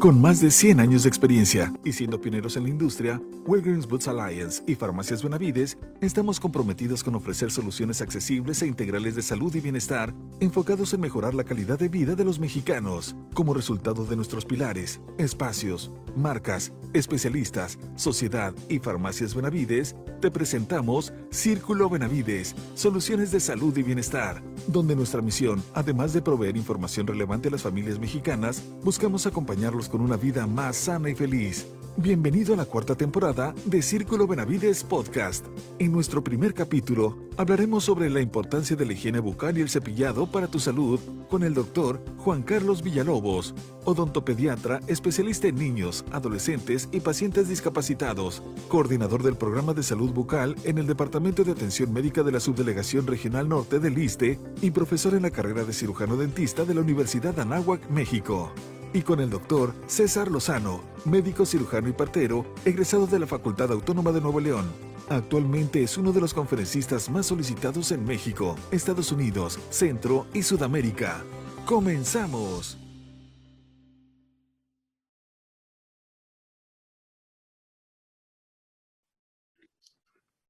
Con más de 100 años de experiencia y siendo pioneros en la industria, Walgreens Boots Alliance y Farmacias Benavides estamos comprometidos con ofrecer soluciones accesibles e integrales de salud y bienestar enfocados en mejorar la calidad de vida de los mexicanos. Como resultado de nuestros pilares, espacios, marcas, especialistas, sociedad y Farmacias Benavides, te presentamos Círculo Benavides, soluciones de salud y bienestar, donde nuestra misión, además de proveer información relevante a las familias mexicanas, buscamos acompañarlos con una vida más sana y feliz. Bienvenido a la cuarta temporada de Círculo Benavides Podcast. En nuestro primer capítulo hablaremos sobre la importancia de la higiene bucal y el cepillado para tu salud con el doctor Juan Carlos Villalobos, odontopediatra especialista en niños, adolescentes y pacientes discapacitados, coordinador del programa de salud bucal en el Departamento de Atención Médica de la Subdelegación Regional Norte del ISTE y profesor en la carrera de cirujano dentista de la Universidad Anáhuac, México y con el doctor César Lozano, médico cirujano y partero, egresado de la Facultad Autónoma de Nuevo León. Actualmente es uno de los conferencistas más solicitados en México, Estados Unidos, Centro y Sudamérica. ¡Comenzamos!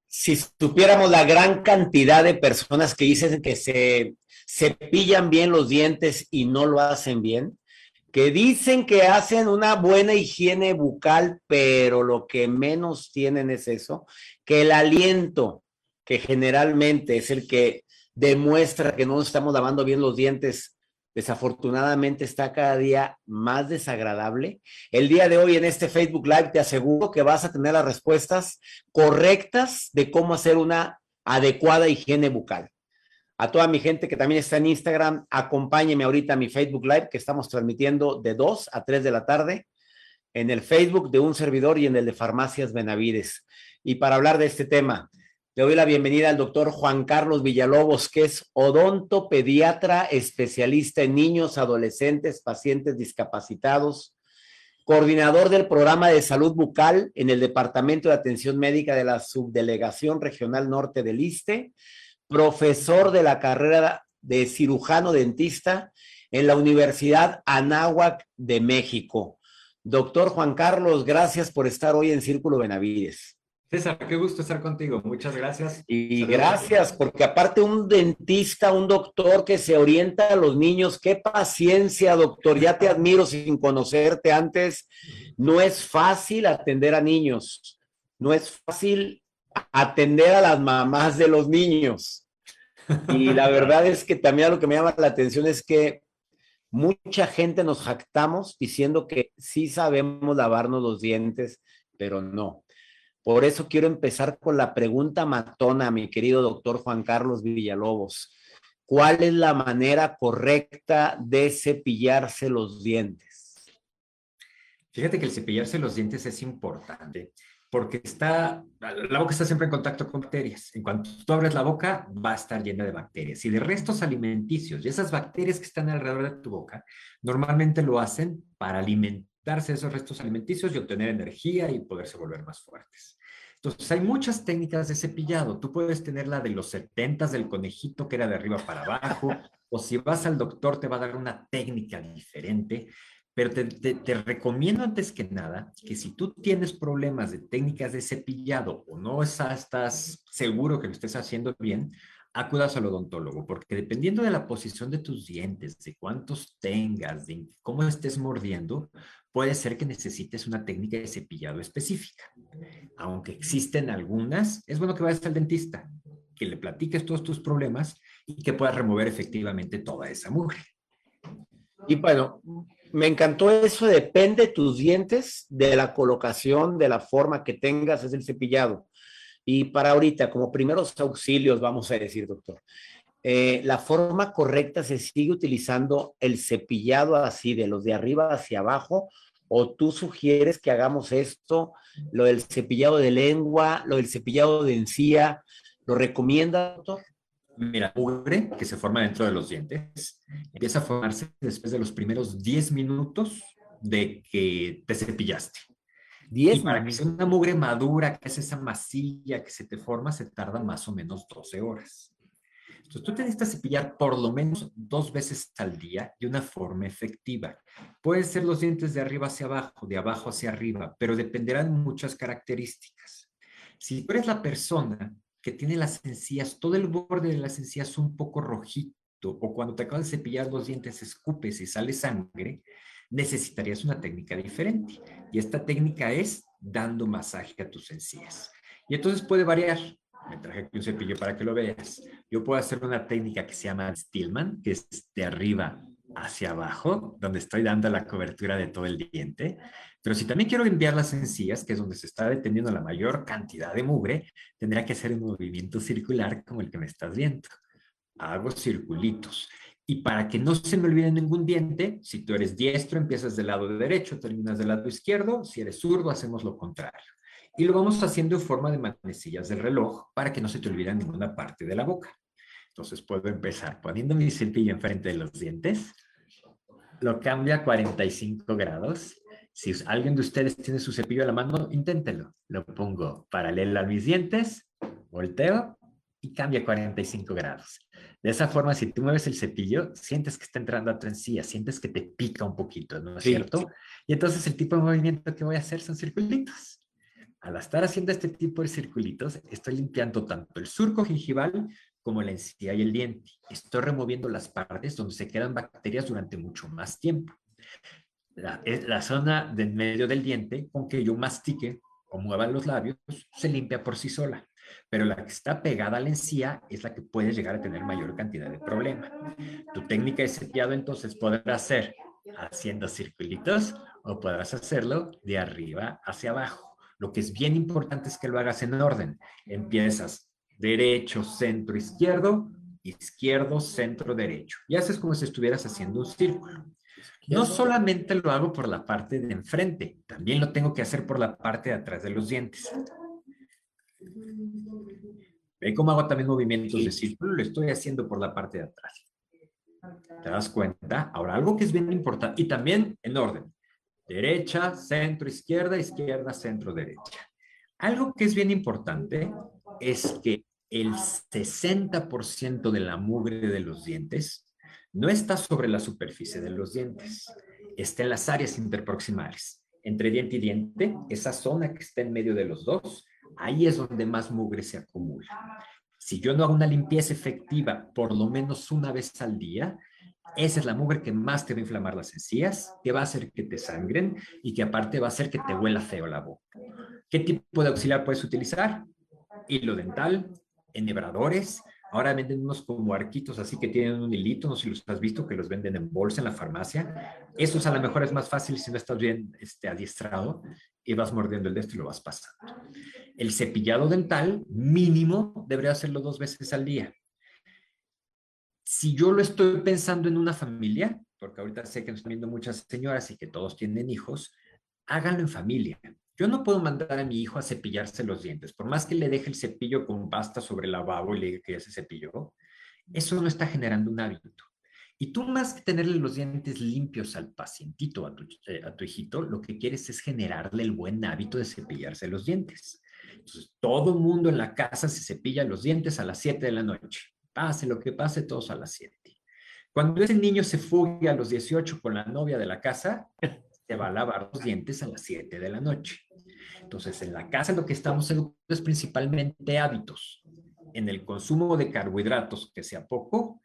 Si supiéramos la gran cantidad de personas que dicen que se cepillan bien los dientes y no lo hacen bien, que dicen que hacen una buena higiene bucal, pero lo que menos tienen es eso, que el aliento, que generalmente es el que demuestra que no nos estamos lavando bien los dientes, desafortunadamente está cada día más desagradable. El día de hoy en este Facebook Live te aseguro que vas a tener las respuestas correctas de cómo hacer una adecuada higiene bucal. A toda mi gente que también está en Instagram, acompáñeme ahorita a mi Facebook Live que estamos transmitiendo de 2 a 3 de la tarde en el Facebook de un servidor y en el de Farmacias Benavides. Y para hablar de este tema, le doy la bienvenida al doctor Juan Carlos Villalobos, que es odontopediatra especialista en niños, adolescentes, pacientes discapacitados, coordinador del programa de salud bucal en el Departamento de Atención Médica de la Subdelegación Regional Norte del ISTE profesor de la carrera de cirujano dentista en la Universidad Anáhuac de México. Doctor Juan Carlos, gracias por estar hoy en Círculo Benavides. César, qué gusto estar contigo. Muchas gracias. Y gracias, porque aparte un dentista, un doctor que se orienta a los niños, qué paciencia, doctor. Ya te admiro sin conocerte antes. No es fácil atender a niños. No es fácil atender a las mamás de los niños. Y la verdad es que también lo que me llama la atención es que mucha gente nos jactamos diciendo que sí sabemos lavarnos los dientes, pero no. Por eso quiero empezar con la pregunta matona, mi querido doctor Juan Carlos Villalobos. ¿Cuál es la manera correcta de cepillarse los dientes? Fíjate que el cepillarse los dientes es importante porque está, la boca está siempre en contacto con bacterias. En cuanto tú abres la boca, va a estar llena de bacterias. Y de restos alimenticios, y esas bacterias que están alrededor de tu boca, normalmente lo hacen para alimentarse de esos restos alimenticios y obtener energía y poderse volver más fuertes. Entonces, hay muchas técnicas de cepillado. Tú puedes tener la de los 70 del conejito, que era de arriba para abajo, o si vas al doctor, te va a dar una técnica diferente. Pero te, recomiendo antes que nada que si tú tienes problemas de técnicas de cepillado o no estás seguro que lo estés haciendo bien, acudas al odontólogo, porque dependiendo de la posición de tus dientes, de cuántos tengas, de cómo estés mordiendo, puede ser que necesites una técnica de cepillado específica. Aunque existen algunas, es bueno que vayas al dentista, que le platiques todos tus problemas y que puedas remover efectivamente toda esa mugre. Y bueno, me encantó eso, depende tus dientes de la colocación, de la forma que tengas, es el cepillado. Y para ahorita, como primeros auxilios, vamos a decir, doctor, eh, la forma correcta se sigue utilizando el cepillado así, de los de arriba hacia abajo, o tú sugieres que hagamos esto, lo del cepillado de lengua, lo del cepillado de encía, ¿lo recomienda, doctor? Mira, mugre que se forma dentro de los dientes empieza a formarse después de los primeros 10 minutos de que te cepillaste. 10 para que sea una mugre madura, que es esa masilla que se te forma, se tarda más o menos 12 horas. Entonces, tú te necesitas cepillar por lo menos dos veces al día de una forma efectiva. Pueden ser los dientes de arriba hacia abajo, de abajo hacia arriba, pero dependerán muchas características. Si tú eres la persona que tiene las encías, todo el borde de las encías un poco rojito, o cuando te acabas de cepillar los dientes escupes y sale sangre, necesitarías una técnica diferente. Y esta técnica es dando masaje a tus encías. Y entonces puede variar. Me traje aquí un cepillo para que lo veas. Yo puedo hacer una técnica que se llama Stillman, que es de arriba hacia abajo, donde estoy dando la cobertura de todo el diente. Pero si también quiero limpiar las encías, que es donde se está deteniendo la mayor cantidad de mugre, tendría que hacer un movimiento circular como el que me estás viendo. Hago circulitos. Y para que no se me olvide ningún diente, si tú eres diestro, empiezas del lado derecho, terminas del lado izquierdo. Si eres zurdo, hacemos lo contrario. Y lo vamos haciendo en forma de manecillas del reloj para que no se te olvide ninguna parte de la boca. Entonces puedo empezar poniendo mi cepillo enfrente de los dientes. Lo cambio a 45 grados. Si alguien de ustedes tiene su cepillo a la mano, inténtelo. Lo pongo paralelo a mis dientes, volteo y cambia a 45 grados. De esa forma, si tú mueves el cepillo, sientes que está entrando a tu encía, sientes que te pica un poquito, ¿no es cierto? Y entonces el tipo de movimiento que voy a hacer son circulitos. Al estar haciendo este tipo de circulitos, estoy limpiando tanto el surco gingival como la encía y el diente. Estoy removiendo las partes donde se quedan bacterias durante mucho más tiempo. La, la zona del medio del diente, con que yo mastique o mueva los labios, se limpia por sí sola pero la que está pegada a la encía es la que puede llegar a tener mayor cantidad de problema. Tu técnica de cepillado entonces podrá ser haciendo circulitos o podrás hacerlo de arriba hacia abajo. Lo que es bien importante es que lo hagas en orden. Empiezas derecho, centro, izquierdo, izquierdo, centro, derecho. Y haces como si estuvieras haciendo un círculo. No solamente lo hago por la parte de enfrente, también lo tengo que hacer por la parte de atrás de los dientes. Ve cómo hago también movimientos de círculo, lo estoy haciendo por la parte de atrás. ¿Te das cuenta? Ahora, algo que es bien importante, y también en orden. Derecha, centro, izquierda, izquierda, centro, derecha. Algo que es bien importante es que el 60% de la mugre de los dientes no está sobre la superficie de los dientes, está en las áreas interproximales. Entre diente y diente, esa zona que está en medio de los dos, ahí es donde más mugre se acumula. Si yo no hago una limpieza efectiva por lo menos una vez al día, esa es la mugre que más te va a inflamar las encías, que va a hacer que te sangren y que aparte va a hacer que te huela feo la boca. ¿Qué tipo de auxiliar puedes utilizar? Hilo dental, enhebradores, Ahora venden unos como arquitos así que tienen un hilito, no sé si los has visto, que los venden en bolsa en la farmacia. Esos a lo mejor es más fácil si no estás bien este, adiestrado y vas mordiendo el de esto y lo vas pasando. El cepillado dental mínimo debería hacerlo dos veces al día. Si yo lo estoy pensando en una familia, porque ahorita sé que nos están viendo muchas señoras y que todos tienen hijos, háganlo en familia. Yo no puedo mandar a mi hijo a cepillarse los dientes, por más que le deje el cepillo con pasta sobre el lavabo y le diga que ya se cepilló, eso no está generando un hábito. Y tú más que tenerle los dientes limpios al pacientito, a tu, eh, a tu hijito, lo que quieres es generarle el buen hábito de cepillarse los dientes. Entonces, todo mundo en la casa se cepilla los dientes a las 7 de la noche. Pase lo que pase, todos a las 7. Cuando ese niño se fugue a los 18 con la novia de la casa, se va a lavar los dientes a las 7 de la noche. Entonces, en la casa lo que estamos educando es principalmente hábitos. En el consumo de carbohidratos, que sea poco,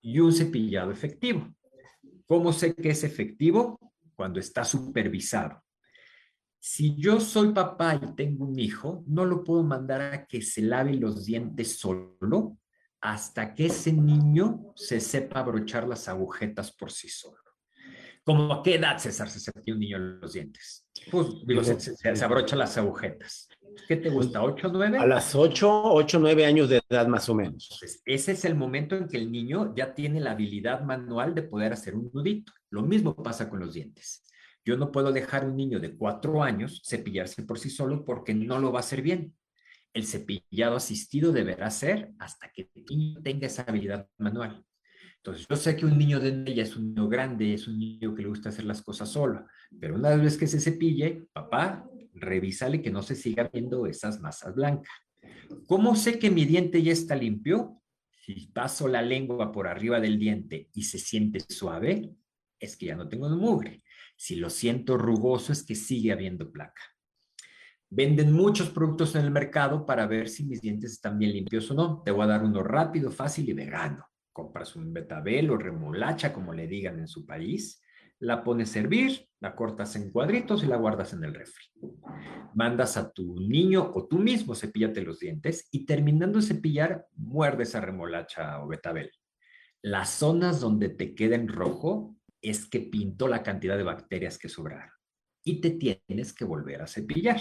y un cepillado efectivo. ¿Cómo sé que es efectivo? Cuando está supervisado. Si yo soy papá y tengo un hijo, no lo puedo mandar a que se lave los dientes solo hasta que ese niño se sepa abrochar las agujetas por sí solo. ¿Cómo a qué edad, César, se cepilla un niño los dientes? Pues, digo, se, se, abrocha las agujetas. ¿Qué te gusta? ¿8 o 9? A las 8, 8, 9 años de edad más o menos. Entonces, ese es el momento en que el niño ya tiene la habilidad manual de poder hacer un nudito. Lo mismo pasa con los dientes. Yo no puedo dejar a un niño de 4 años cepillarse por sí solo porque no lo va a hacer bien. El cepillado asistido deberá ser hasta que el niño tenga esa habilidad manual. Entonces, yo sé que un niño de ella es un niño grande, es un niño que le gusta hacer las cosas solo, pero una vez que se cepille, papá, revísale que no se siga viendo esas masas blancas. ¿Cómo sé que mi diente ya está limpio? Si paso la lengua por arriba del diente y se siente suave, es que ya no tengo mugre. Si lo siento rugoso, es que sigue habiendo placa. Venden muchos productos en el mercado para ver si mis dientes están bien limpios o no. Te voy a dar uno rápido, fácil y vegano. Compras un betabel o remolacha, como le digan en su país, la pones a hervir, la cortas en cuadritos y la guardas en el refri. Mandas a tu niño o tú mismo cepíllate los dientes y terminando de cepillar, muerde esa remolacha o betabel. Las zonas donde te queden rojo es que pintó la cantidad de bacterias que sobraron y te tienes que volver a cepillar.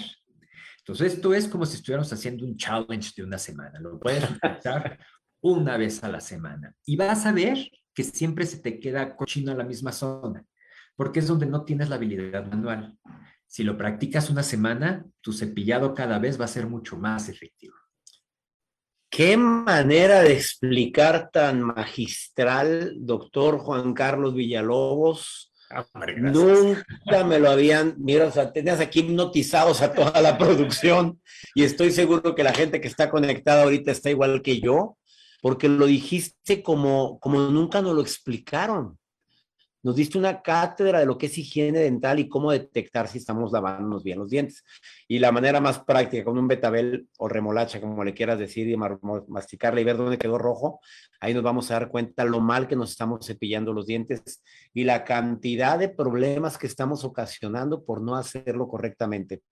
Entonces, esto es como si estuviéramos haciendo un challenge de una semana. Lo puedes empezar una vez a la semana y vas a ver que siempre se te queda cochino en la misma zona porque es donde no tienes la habilidad manual. Si lo practicas una semana, tu cepillado cada vez va a ser mucho más efectivo. Qué manera de explicar tan magistral, doctor Juan Carlos Villalobos. Ah, Nunca me lo habían, mira, o sea, tenías aquí hipnotizados a toda la producción y estoy seguro que la gente que está conectada ahorita está igual que yo, porque lo dijiste como, como nunca nos lo explicaron nos diste una cátedra de lo que es higiene dental y cómo detectar si estamos lavándonos bien los dientes. Y la manera más práctica, con un betabel o remolacha, como le quieras decir, y masticarle y ver dónde quedó rojo, ahí nos vamos a dar cuenta lo mal que nos estamos cepillando los dientes y la cantidad de problemas que estamos ocasionando por no hacerlo correctamente.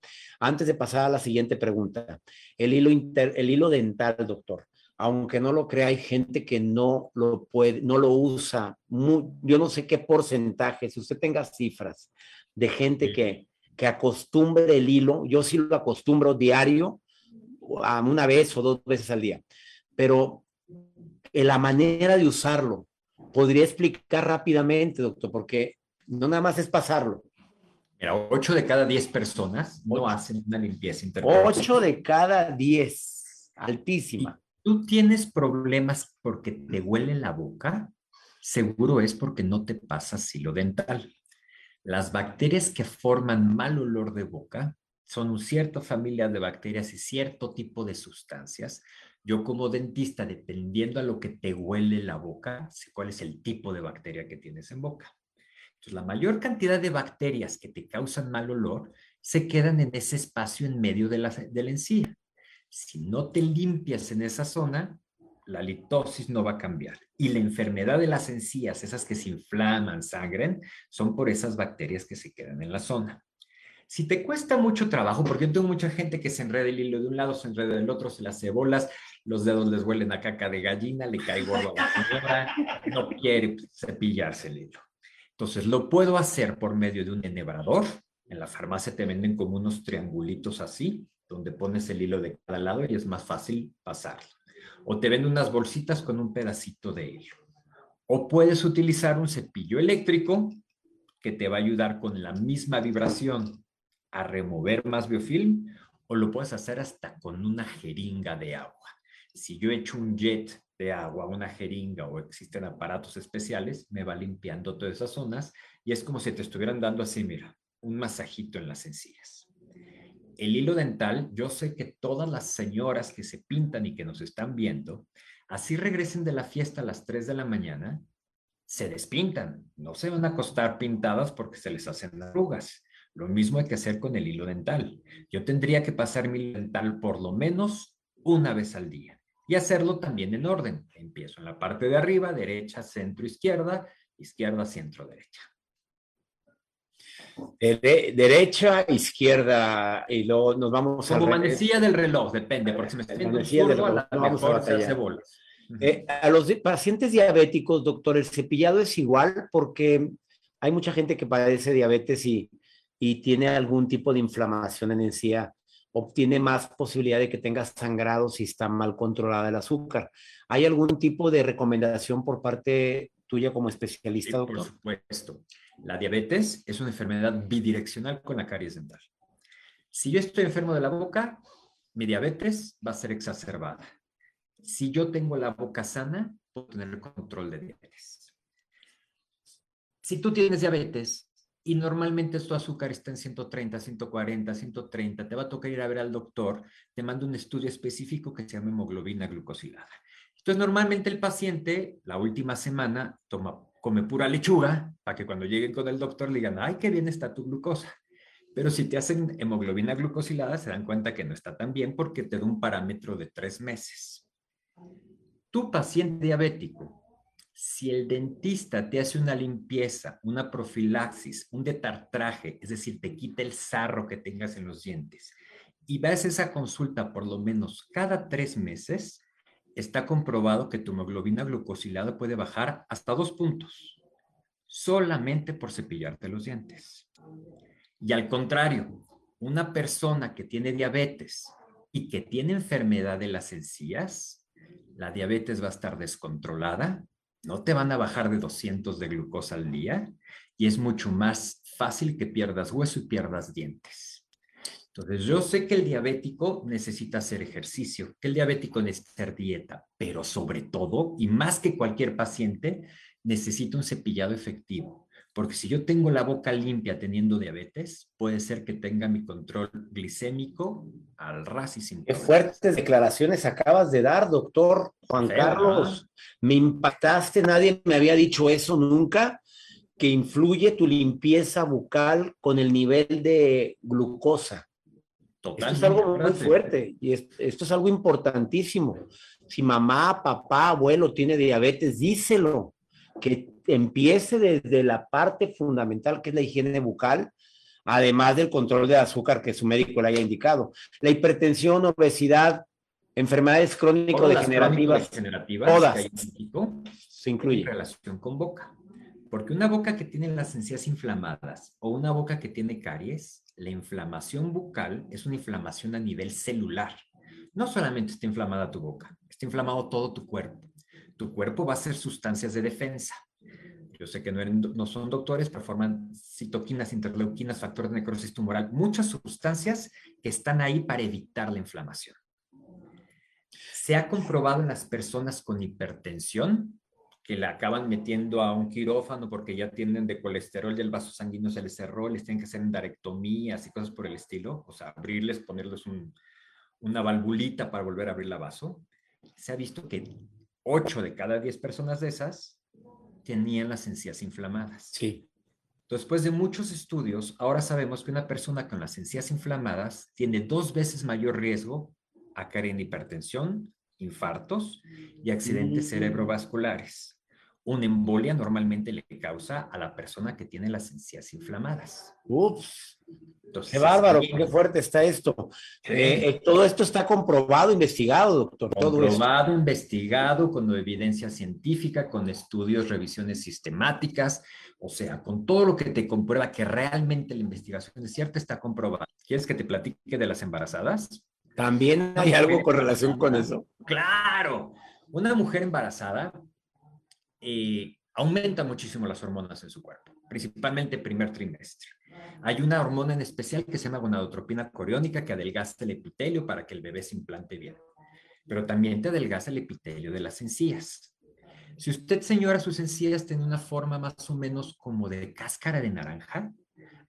Antes de pasar a la siguiente pregunta, el hilo, el hilo dental, doctor aunque no lo crea, hay gente que no lo puede, no lo usa. yo no sé qué porcentaje, si usted tenga cifras de gente que, que acostumbre el hilo, yo sí lo acostumbro diario, a una vez o dos veces al día, pero la manera de usarlo, podría explicar rápidamente, doctor, porque no nada más es pasarlo. Mira, 8 de cada 10 personas no hacen una limpieza interna. 8 de cada 10, altísima tú tienes problemas porque te huele la boca, seguro es porque no te pasa silo dental. Las bacterias que forman mal olor de boca son una cierta familia de bacterias y cierto tipo de sustancias. Yo como dentista, dependiendo a lo que te huele la boca, sé cuál es el tipo de bacteria que tienes en boca. Entonces, la mayor cantidad de bacterias que te causan mal olor se quedan en ese espacio en medio de la, de la encía. Si no te limpias en esa zona, la litosis no va a cambiar. Y la enfermedad de las encías, esas que se inflaman, sangren, son por esas bacterias que se quedan en la zona. Si te cuesta mucho trabajo, porque yo tengo mucha gente que se enreda el hilo de un lado, se enreda del otro, se las cebolas, los dedos les huelen a caca de gallina, le cae gordo a la señora, no quiere cepillarse el hilo. Entonces, lo puedo hacer por medio de un enhebrador. En la farmacia te venden como unos triangulitos así, donde pones el hilo de cada lado y es más fácil pasarlo. O te venden unas bolsitas con un pedacito de hilo. O puedes utilizar un cepillo eléctrico que te va a ayudar con la misma vibración a remover más biofilm o lo puedes hacer hasta con una jeringa de agua. Si yo echo un jet de agua, una jeringa o existen aparatos especiales, me va limpiando todas esas zonas y es como si te estuvieran dando así, mira, un masajito en las encías el hilo dental, yo sé que todas las señoras que se pintan y que nos están viendo, así regresen de la fiesta a las 3 de la mañana, se despintan, no se van a acostar pintadas porque se les hacen arrugas. Lo mismo hay que hacer con el hilo dental. Yo tendría que pasar mi dental por lo menos una vez al día y hacerlo también en orden. Empiezo en la parte de arriba, derecha, centro, izquierda, izquierda, centro, derecha derecha, izquierda, y luego nos vamos a... Como manecilla del reloj, depende, porque si me estoy viendo a la mejor se hace bolas. Eh, a los pacientes diabéticos, doctor, el cepillado es igual porque hay mucha gente que padece diabetes y, y tiene algún tipo de inflamación en encía, obtiene más posibilidad de que tenga sangrado si está mal controlada el azúcar. ¿Hay algún tipo de recomendación por parte tuya como especialista, doctor? Por supuesto. La diabetes es una enfermedad bidireccional con la caries dental. Si yo estoy enfermo de la boca, mi diabetes va a ser exacerbada. Si yo tengo la boca sana, puedo tener control de diabetes. Si tú tienes diabetes y normalmente tu azúcar está en 130, 140, 130, te va a tocar ir a ver al doctor, te manda un estudio específico que se llama hemoglobina glucosilada Entonces, normalmente el paciente la última semana toma, come pura lechuga para que cuando lleguen con el doctor le digan, ay, qué bien está tu glucosa. Pero si te hacen hemoglobina glucosilada, se dan cuenta que no está tan bien porque te da un parámetro de tres meses. Tu paciente diabético, si el dentista te hace una limpieza, una profilaxis, un detartraje, es decir, te quita el sarro que tengas en los dientes, y vas a esa consulta por lo menos cada tres meses, está comprobado que tu hemoglobina glucosilada puede bajar hasta dos puntos, solamente por cepillarte los dientes. Y al contrario, una persona que tiene diabetes y que tiene enfermedad de las encías, la diabetes va a estar descontrolada, no te van a bajar de 200 de glucosa al día y es mucho más fácil que pierdas hueso y pierdas dientes. Entonces, yo sé que el diabético necesita hacer ejercicio, que el diabético necesita hacer dieta, pero sobre todo, y más que cualquier paciente, necesita un cepillado efectivo. Porque si yo tengo la boca limpia teniendo diabetes, puede ser que tenga mi control glicémico al ras y sin Qué fuertes declaraciones acabas de dar, doctor Juan Carlos. Me impactaste, nadie me había dicho eso nunca, que influye tu limpieza bucal con el nivel de glucosa. Esto es algo muy fuerte y esto es algo importantísimo. Si mamá, papá, abuelo tiene diabetes, díselo que empiece desde la parte fundamental que es la higiene bucal, además del control de azúcar que su médico le haya indicado. La hipertensión, obesidad, enfermedades crónico-degenerativas, todas se incluye. En relación con boca. Porque una boca que tiene las encías inflamadas o una boca que tiene caries, la inflamación bucal es una inflamación a nivel celular. No solamente está inflamada tu boca, está inflamado todo tu cuerpo tu cuerpo va a hacer sustancias de defensa. Yo sé que no, no son doctores, pero forman citoquinas, interleuquinas, factores de necrosis tumoral, muchas sustancias que están ahí para evitar la inflamación. Se ha comprobado en las personas con hipertensión que la acaban metiendo a un quirófano porque ya tienen de colesterol y el vaso sanguíneo se les cerró, les tienen que hacer endarectomías y cosas por el estilo, o sea, abrirles, ponerles una valvulita para volver a abrir la vaso. Se ha visto que 8 de cada 10 personas de esas tenían las encías inflamadas. Sí. Después de muchos estudios, ahora sabemos que una persona con las encías inflamadas tiene dos veces mayor riesgo a caer en hipertensión, infartos y accidentes mm. cerebrovasculares. Una embolia normalmente le causa a la persona que tiene las encías inflamadas. Ups. qué bárbaro, qué fuerte está esto. Eh, eh, todo esto está comprobado, investigado, doctor. Comprobado, investigado, con evidencia científica, con estudios, revisiones sistemáticas, o sea, con todo lo que te comprueba que realmente la investigación es cierta, está comprobado. ¿Quieres que te platique de las embarazadas? También hay algo con relación con eso. Claro. Una mujer embarazada eh, aumenta muchísimo las hormonas en su cuerpo, principalmente primer trimestre. Hay una hormona en especial que se llama gonadotropina coriónica que adelgaza el epitelio para que el bebé se implante bien, pero también te adelgaza el epitelio de las encías. Si usted, señora, sus encías tiene una forma más o menos como de cáscara de naranja,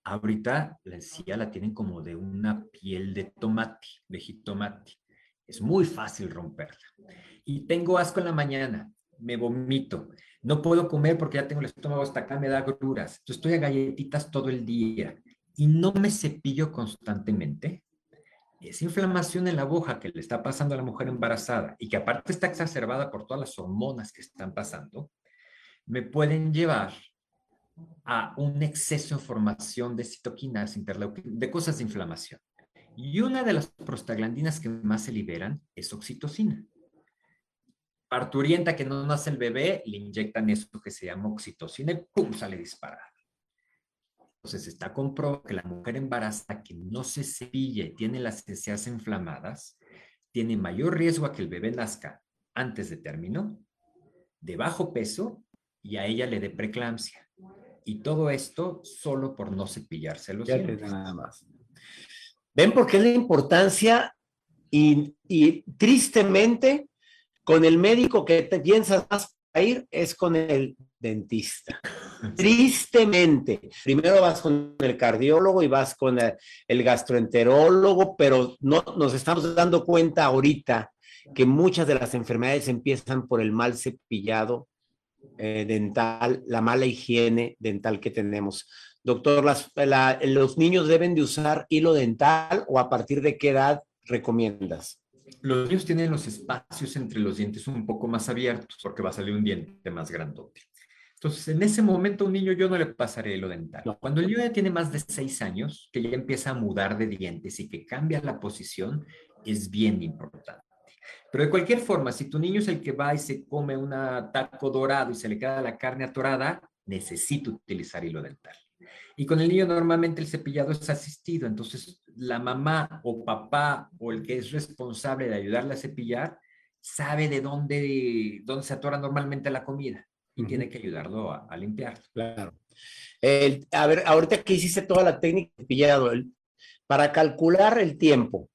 ahorita la encía la tienen como de una piel de tomate, de jitomate. Es muy fácil romperla. Y tengo asco en la mañana, me vomito, no puedo comer porque ya tengo el estómago hasta acá, me da gruras. Yo estoy a galletitas todo el día y no me cepillo constantemente. Esa inflamación en la boca que le está pasando a la mujer embarazada y que aparte está exacerbada por todas las hormonas que están pasando, me pueden llevar a un exceso de formación de citoquinas, de cosas de inflamación. Y una de las prostaglandinas que más se liberan es oxitocina parturienta que no nace el bebé, le inyectan eso que se llama oxitocina y ¡pum! sale disparado. Entonces está comprobado que la mujer embarazada que no se cepille, tiene las encías inflamadas, tiene mayor riesgo a que el bebé nazca antes de término, de bajo peso y a ella le dé preeclampsia. Y todo esto solo por no cepillarse los dientes. Nada más. ¿Ven por qué la importancia? Y, y tristemente, con el médico que te piensas más a ir es con el dentista. Tristemente, primero vas con el cardiólogo y vas con el, gastroenterólogo, pero no nos estamos dando cuenta ahorita que muchas de las enfermedades empiezan por el mal cepillado eh, dental, la mala higiene dental que tenemos. Doctor, ¿los niños deben de usar hilo dental o a partir de qué edad recomiendas? Los niños tienen los espacios entre los dientes un poco más abiertos porque va a salir un diente más grandote. Entonces, en ese momento, un niño yo no le pasaré hilo dental. Cuando el niño ya tiene más de seis años, que ya empieza a mudar de dientes y que cambia la posición, es bien importante. Pero de cualquier forma, si tu niño es el que va y se come un taco dorado y se le queda la carne atorada, necesita utilizar hilo dental. Y con el niño normalmente el cepillado es asistido, entonces la mamá o papá o el que es responsable de ayudarle a cepillar sabe de dónde, dónde se atora normalmente la comida y tiene que ayudarlo a, limpiar. Claro. a ver, ahorita que hiciste toda la técnica de cepillado, para calcular el tiempo,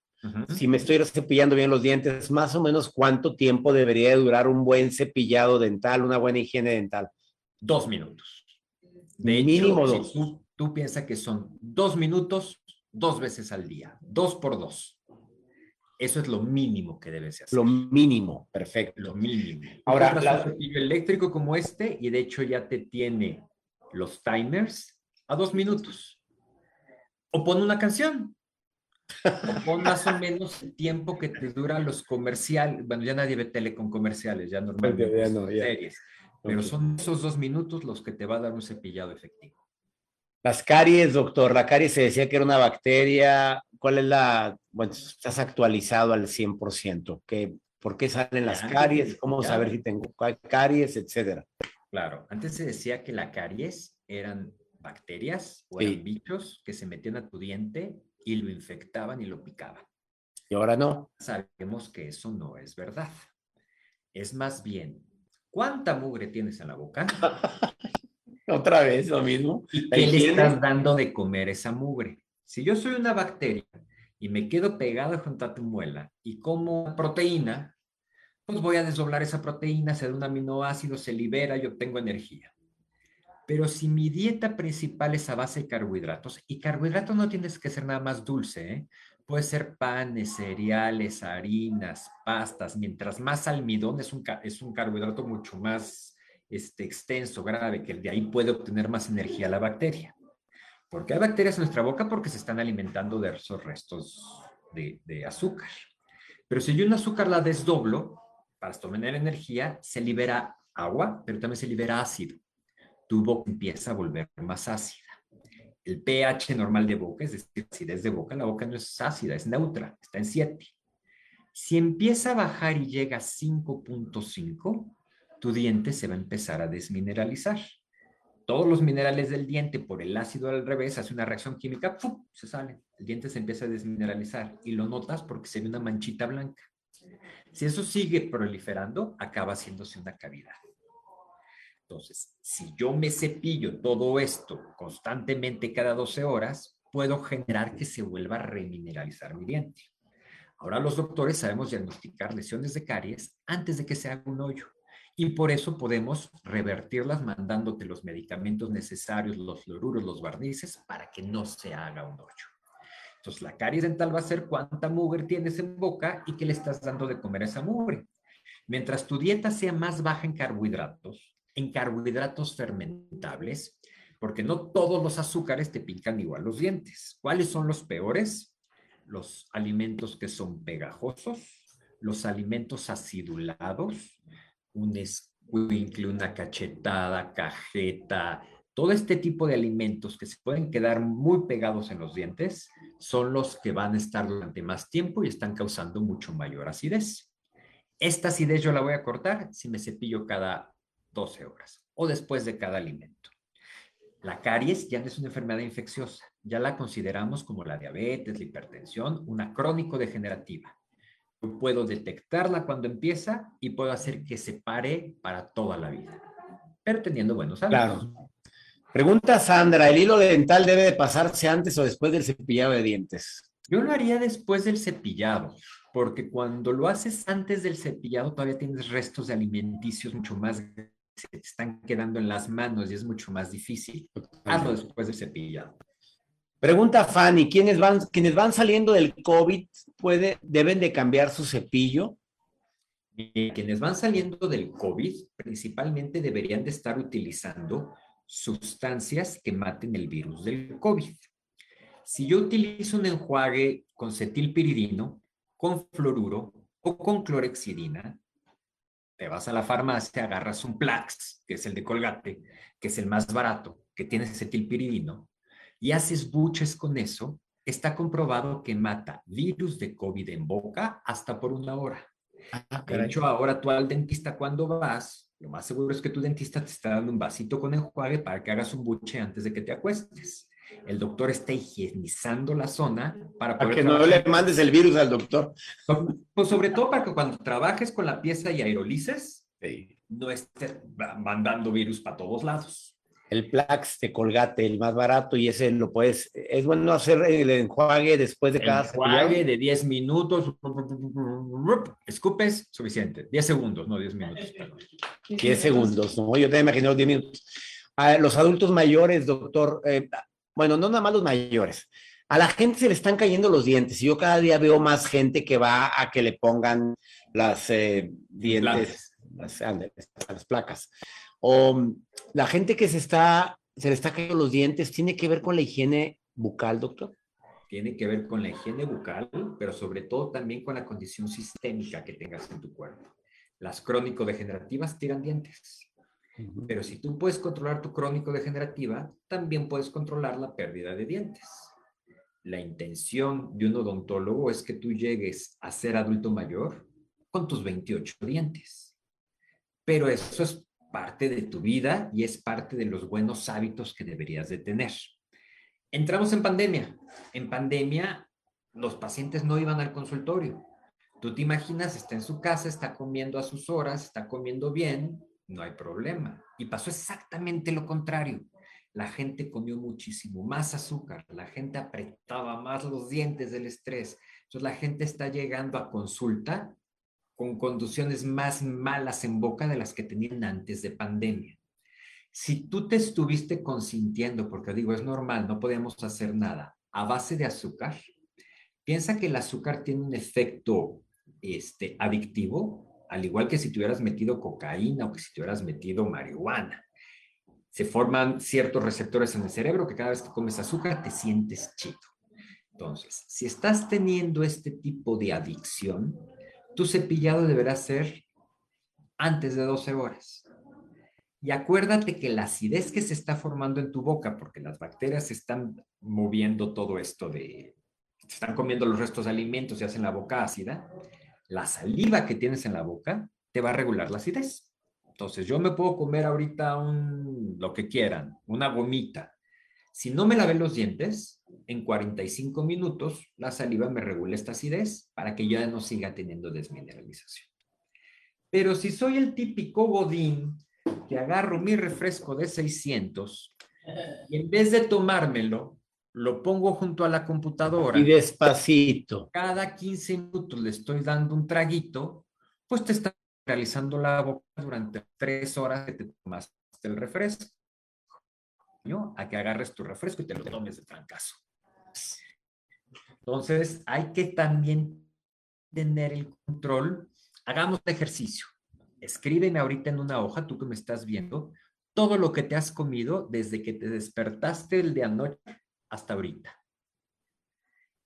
si me estoy cepillando bien los dientes, más o menos cuánto tiempo debería durar un buen cepillado dental, una buena higiene dental. Dos minutos. De Mínimo dos. tú, tú piensas que son dos minutos, dos veces al día, dos por dos. Eso es lo mínimo que debe hacer. Lo mínimo, perfecto. Lo mínimo. Ahora, un cepillo eléctrico como este y de hecho ya te tiene los timers a dos minutos. O pon una canción. O pon más o menos el tiempo que te dura los comerciales. Bueno, ya nadie ve tele con comerciales, ya normalmente no, series. Pero son esos dos minutos los que te va a dar un cepillado efectivo. Las caries, doctor, la caries se decía que era una bacteria. ¿Cuál es la, bueno, estás actualizado al 100%? ¿Qué, ¿Por qué salen las caries? ¿Cómo saber si tengo caries, etcétera? Claro, antes se decía que la caries eran bacterias o eran bichos que se metían a tu diente y lo infectaban y lo picaban. Y ahora no. Sabemos que eso no es verdad. Es más bien, ¿cuánta mugre tienes en la boca? Otra vez lo mismo. ¿Y qué le estás dando de comer esa mugre? Si yo soy una bacteria y me quedo pegado junto a tu muela y como proteína, pues voy a desdoblar esa proteína, se da un aminoácido, se libera y obtengo energía. Pero si mi dieta principal es a base de carbohidratos, y carbohidratos no tienes que ser nada más dulce, ¿eh? puede ser panes, cereales, harinas, pastas, mientras más almidón es un, es un carbohidrato mucho más este, extenso, grave, que de ahí puede obtener más energía la bacteria. ¿Por qué hay bacterias en nuestra boca? Porque se están alimentando de esos restos de, de azúcar. Pero si yo un azúcar la desdoblo, para obtener energía, se libera agua, pero también se libera ácido. Tu boca empieza a volver más ácida. El pH normal de boca, es decir, acidez de boca, la boca no es ácida, es neutra, está en 7. Si empieza a bajar y llega a 5.5, tu diente se va a empezar a desmineralizar. Todos los minerales del diente por el ácido al revés hace una reacción química, ¡pum! se sale. El diente se empieza a desmineralizar y lo notas porque se ve una manchita blanca. Si eso sigue proliferando, acaba haciéndose una cavidad. Entonces, si yo me cepillo todo esto constantemente cada 12 horas, puedo generar que se vuelva a remineralizar mi diente. Ahora los doctores sabemos diagnosticar lesiones de caries antes de que se haga un hoyo y por eso podemos revertirlas mandándote los medicamentos necesarios, los fluoruros, los barnices, para que no se haga un hoyo. Entonces, la caries dental va a ser cuánta mugre tienes en boca y qué le estás dando de comer a esa mugre. Mientras tu dieta sea más baja en carbohidratos, en carbohidratos fermentables, porque no todos los azúcares te pican igual los dientes. ¿Cuáles son los peores? Los alimentos que son pegajosos, los alimentos acidulados, un escuincle, una cachetada, cajeta, todo este tipo de alimentos que se pueden quedar muy pegados en los dientes son los que van a estar durante más tiempo y están causando mucho mayor acidez. Esta acidez yo la voy a cortar si me cepillo cada 12 horas o después de cada alimento. La caries ya no es una enfermedad infecciosa, ya la consideramos como la diabetes, la hipertensión, una crónico degenerativa puedo detectarla cuando empieza y puedo hacer que se pare para toda la vida, pero teniendo buenos hábitos. Claro. Pregunta Sandra, ¿el hilo dental debe de pasarse antes o después del cepillado de dientes? Yo lo haría después del cepillado, porque cuando lo haces antes del cepillado todavía tienes restos de alimenticios mucho más se te están quedando en las manos y es mucho más difícil. Hazlo después del cepillado. Pregunta Fanny, ¿quiénes van, quienes van saliendo del COVID puede, deben de cambiar su cepillo? quienes van saliendo del COVID principalmente deberían de estar utilizando sustancias que maten el virus del COVID. Si yo utilizo un enjuague con cetilpiridino, con fluoruro o con clorexidina, te vas a la farmacia, agarras un Plax, que es el de Colgate, que es el más barato, que tiene cetilpiridino, y haces buches con eso, está comprobado que mata virus de COVID en boca hasta por una hora. Ah, de hecho, ahora tú al dentista cuando vas, lo más seguro es que tu dentista te está dando un vasito con enjuague para que hagas un buche antes de que te acuestes. El doctor está higienizando la zona para poder... que no le mandes el virus al doctor. Pues sobre todo para que cuando trabajes con la pieza y aerolices, no estés mandando virus para todos lados el Plax de Colgate, el más barato, y ese lo puedes, es bueno hacer el enjuague después de cada enjuague de 10 minutos, escupes, suficiente, 10 segundos, no 10 minutos. 10 segundos, no, yo te imagino los 10 minutos. A los adultos mayores, doctor, eh, bueno, no nada más los mayores, a la gente se le están cayendo los dientes y yo cada día veo más gente que va a que le pongan las eh, dientes, las, las placas o la gente que se está, se le está cayendo los dientes, ¿tiene que ver con la higiene bucal, doctor? Tiene que ver con la higiene bucal, pero sobre todo también con la condición sistémica que tengas en tu cuerpo. Las crónico-degenerativas tiran dientes. Pero si tú puedes controlar tu crónico-degenerativa, también puedes controlar la pérdida de dientes. La intención de un odontólogo es que tú llegues a ser adulto mayor con tus 28 dientes. Pero eso es parte de tu vida y es parte de los buenos hábitos que deberías de tener. Entramos en pandemia. En pandemia, los pacientes no iban al consultorio. Tú te imaginas, está en su casa, está comiendo a sus horas, está comiendo bien, no hay problema. Y pasó exactamente lo contrario. La gente comió muchísimo más azúcar, la gente apretaba más los dientes del estrés. Entonces la gente está llegando a consulta con conducciones más malas en boca de las que tenían antes de pandemia. Si tú te estuviste consintiendo, porque digo, es normal, no podemos hacer nada, a base de azúcar, piensa que el azúcar tiene un efecto este, adictivo, al igual que si te hubieras metido cocaína o que si te hubieras metido marihuana. Se forman ciertos receptores en el cerebro que cada vez que comes azúcar te sientes chido. Entonces, si estás teniendo este tipo de adicción, tu cepillado deberá ser antes de 12 horas. Y acuérdate que la acidez que se está formando en tu boca, porque las bacterias están moviendo todo esto de, están comiendo los restos de alimentos y hacen la boca ácida, la saliva que tienes en la boca te va a regular la acidez. Entonces, yo me puedo comer ahorita un, lo que quieran, una gomita. Si no me lavé los dientes, en 45 minutos la saliva me regula esta acidez para que ya no siga teniendo desmineralización. Pero si soy el típico godín que agarro mi refresco de 600 y en vez de tomármelo, lo pongo junto a la computadora. Y despacito. Cada 15 minutos le estoy dando un traguito, pues te está realizando la boca durante tres horas que te tomaste el refresco. A que agarres tu refresco y te lo tomes de trancazo. Entonces, hay que también tener el control. Hagamos ejercicio. Escríbeme ahorita en una hoja, tú que me estás viendo, todo lo que te has comido desde que te despertaste el de anoche hasta ahorita.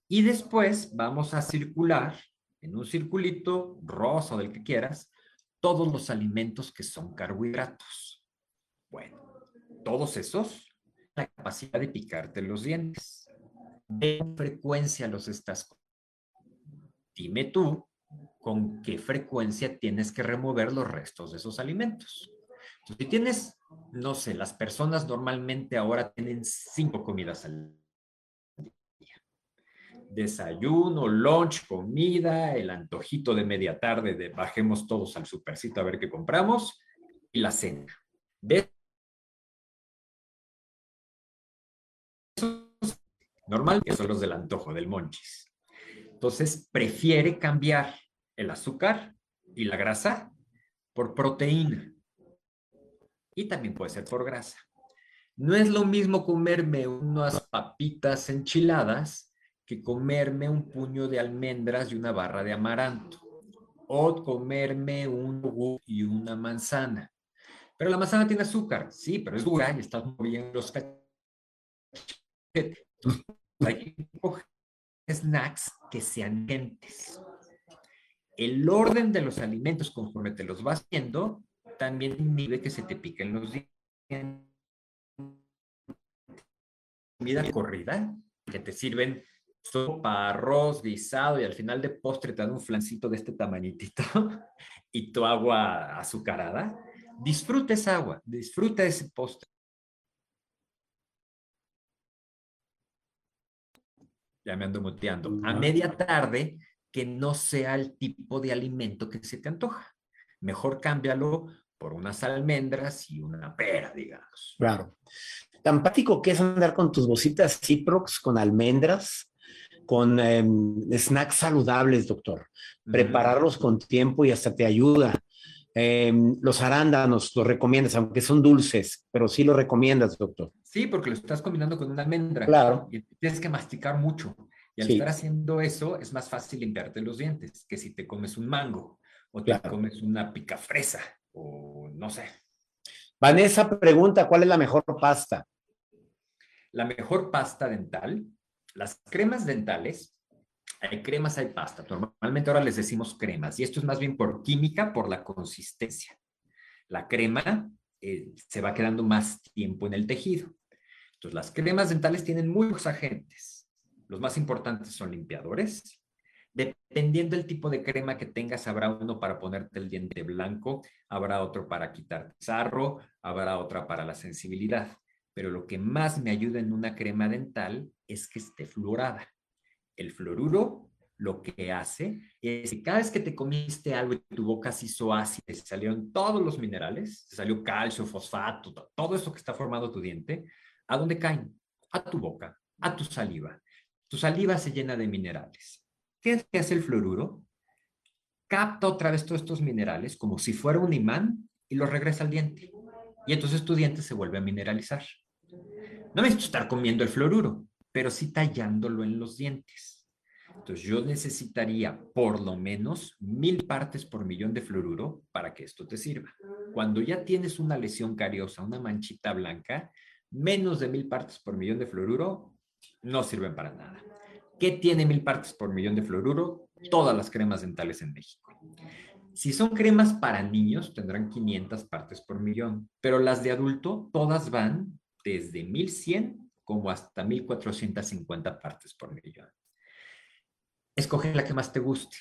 Y después vamos a circular en un circulito rosa o del que quieras todos los alimentos que son carbohidratos. Bueno, todos esos, la capacidad de picarte los dientes ¿De frecuencia los estás? Dime tú con qué frecuencia tienes que remover los restos de esos alimentos. si tienes, no sé, las personas normalmente ahora tienen cinco comidas al día. Desayuno, lunch, comida, el antojito de media tarde de bajemos todos al supercito a ver qué compramos y la cena. ¿Ves? Normal, que son los del antojo, del monchis. Entonces, prefiere cambiar el azúcar y la grasa por proteína. Y también puede ser por grasa. No es lo mismo comerme unas papitas enchiladas que comerme un puño de almendras y una barra de amaranto. o comerme un yogur y una manzana. Pero la manzana tiene azúcar, sí, pero es dura y estás moviendo los hay snacks que sean dientes. El orden de los alimentos conforme te los vas viendo también inhibe que se te piquen los dientes. Comida corrida, que te sirven sopa, arroz, guisado y al final de postre te dan un flancito de este tamañitito y tu agua azucarada. Disfruta esa agua, disfruta ese postre. Ya me ando muteando. A media tarde, que no sea el tipo de alimento que se te antoja. Mejor cámbialo por unas almendras y una pera, digamos. Claro. Tan práctico que es andar con tus bolsitas Ciprox con almendras, con em, snacks saludables, doctor. Prepararlos con tiempo y hasta te ayuda. Em, los arándanos los recomiendas, aunque son dulces, pero sí los recomiendas, doctor. Sí, porque lo estás combinando con una almendra. Claro. Y tienes que masticar mucho. Y al estar haciendo eso, es más fácil limpiarte los dientes que si te comes un mango o te comes una picafresa o no sé. Vanessa pregunta, ¿cuál es la mejor pasta? La mejor pasta dental, las cremas dentales, hay cremas, hay pasta. Normalmente ahora les decimos cremas y esto es más bien por química, por la consistencia. La crema eh, se va quedando más tiempo en el tejido. Entonces, las cremas dentales tienen muchos agentes los más importantes son limpiadores. Dependiendo del tipo de crema que tengas, habrá uno para ponerte el diente blanco, habrá otro para quitar sarro, habrá otra para la sensibilidad. Pero lo que más me ayuda en una crema dental es que esté fluorada. El fluoruro lo que hace es que cada vez que te comiste algo y tu boca se hizo ácida, se salieron todos los minerales, salió calcio, fosfato, todo eso que está formando tu diente, ¿a dónde caen? A tu boca, a tu saliva. Tu saliva se llena de minerales. ¿Qué hace el fluoruro? Capta otra vez todos estos minerales como si fuera un imán y los regresa al diente. Y entonces tu diente se vuelve a mineralizar. No necesito estar comiendo el fluoruro, pero sí tallándolo en los dientes. Entonces yo necesitaría por lo menos mil partes por millón de fluoruro para que esto te sirva. Cuando ya tienes una lesión cariosa, una manchita blanca, menos de mil partes por millón de fluoruro no sirven para nada. ¿Qué tiene mil partes por millón de fluoruro? Todas las cremas dentales en México. Si son cremas para niños, tendrán 500 partes por millón, pero las de adulto, todas van desde 1100 como hasta 1450 partes por millón. Escoge la que más te guste.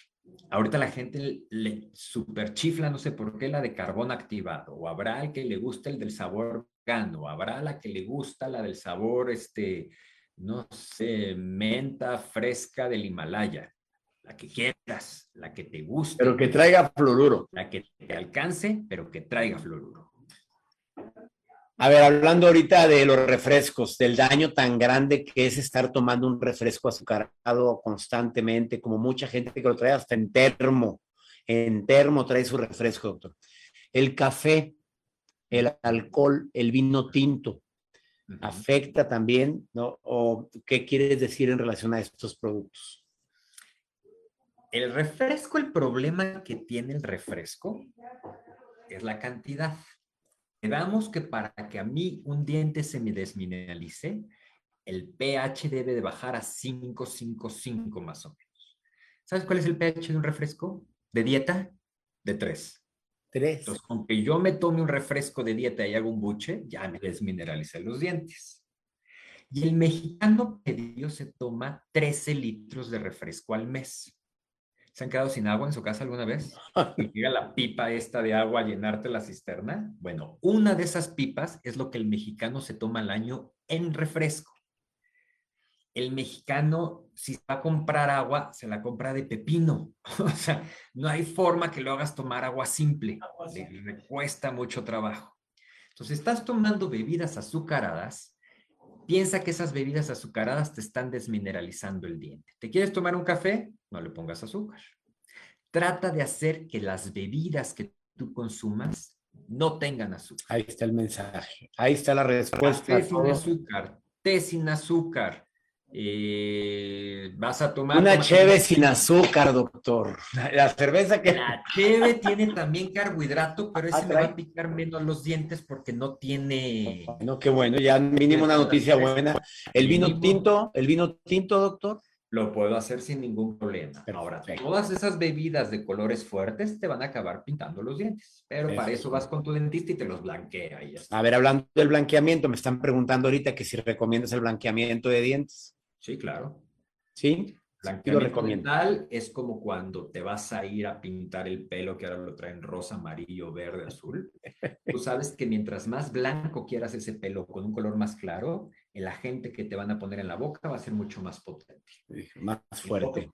Ahorita la gente le super chifla, no sé por qué, la de carbón activado, o habrá el que le guste el del sabor gano, habrá la que le gusta la del sabor este, no sé, menta fresca del Himalaya, la que quieras, la que te guste. Pero que traiga fluoruro. La que te alcance, pero que traiga fluoruro. A ver, hablando ahorita de los refrescos, del daño tan grande que es estar tomando un refresco azucarado constantemente, como mucha gente que lo trae hasta en termo, en termo trae su refresco, doctor. El café, el alcohol, el vino tinto, afecta también, ¿no? ¿O qué quieres decir en relación a estos productos? El refresco, el problema que tiene el refresco es la cantidad. Quedamos que para que a mí un diente se me desmineralice, el pH debe de bajar a 5,55 más o menos. ¿Sabes cuál es el pH de un refresco? ¿De dieta? De 3. Entonces, aunque yo me tome un refresco de dieta y haga un buche, ya me desmineralicé los dientes. Y el mexicano medio se toma 13 litros de refresco al mes. ¿Se han quedado sin agua en su casa alguna vez? Y llega la pipa esta de agua a llenarte la cisterna. Bueno, una de esas pipas es lo que el mexicano se toma al año en refresco el mexicano, si va a comprar agua, se la compra de pepino. O sea, no hay forma que lo hagas tomar agua simple. Le, cuesta mucho trabajo. Entonces, estás tomando bebidas azucaradas, piensa que esas bebidas azucaradas te están desmineralizando el diente. ¿Te quieres tomar un café? No le pongas azúcar. Trata de hacer que las bebidas que tú consumas no tengan azúcar. Ahí está el mensaje. Ahí está la respuesta. Té sin azúcar. Té sin azúcar Eh, vas a tomar... Una cheve sin azúcar, doctor. La cerveza que... La cheve tiene también carbohidrato, pero ese ah, me va a picar menos los dientes porque no tiene... No, qué bueno, ya mínimo una noticia buena. ¿El vino tinto? ¿El vino tinto, doctor? lo puedo hacer sin ningún problema. Ahora, todas esas bebidas de colores fuertes te van a acabar pintando los dientes, pero para eso vas con tu dentista y te los blanquea y ya A ver, hablando del blanqueamiento, me están preguntando ahorita que si recomiendas el blanqueamiento de dientes. Sí, claro. ¿Sí? Blanqueamiento dental es como cuando te vas a ir a pintar el pelo, que ahora lo traen rosa, amarillo, verde, azul. Tú sabes que mientras más blanco quieras ese pelo con un color más claro, el agente que te van a poner en la boca va a ser mucho más potente. Más fuerte.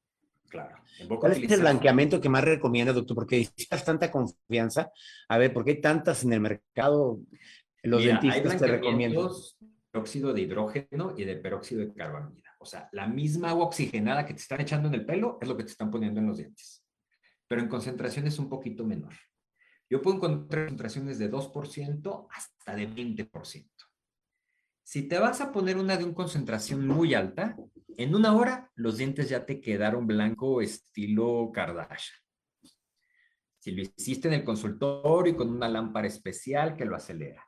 claro. ¿Cuál es el blanqueamiento que más recomienda, doctor? Porque necesitas tanta confianza. A ver, ¿por qué hay tantas en el mercado? Los dentistas te recomiendan. Óxido de hidrógeno y de peróxido de carbamida. O sea, la misma agua oxigenada que te están echando en el pelo es lo que te están poniendo en los dientes. Pero en concentraciones un poquito menor. Yo puedo encontrar concentraciones de 2% hasta de 20%. Si te vas a poner una de una concentración muy alta, en una hora los dientes ya te quedaron blanco estilo Kardashian. Si lo hiciste en el consultorio y con una lámpara especial que lo acelera.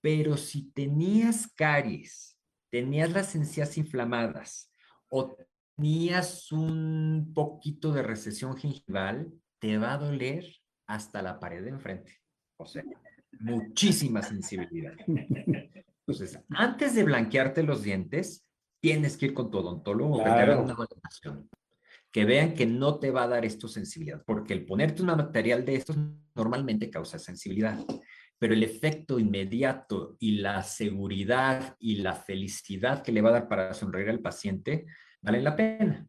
Pero si tenías caries, tenías las encías inflamadas o tenías un poquito de recesión gingival, te va a doler hasta la pared de enfrente. O sea, muchísima sensibilidad. Entonces, antes de blanquearte los dientes, tienes que ir con tu odontólogo que te una valoración. Que vean que no te va a dar esto sensibilidad, porque el ponerte un material de estos normalmente causa sensibilidad, pero el efecto inmediato y la seguridad y la felicidad que le va a dar para sonreír al paciente vale la pena.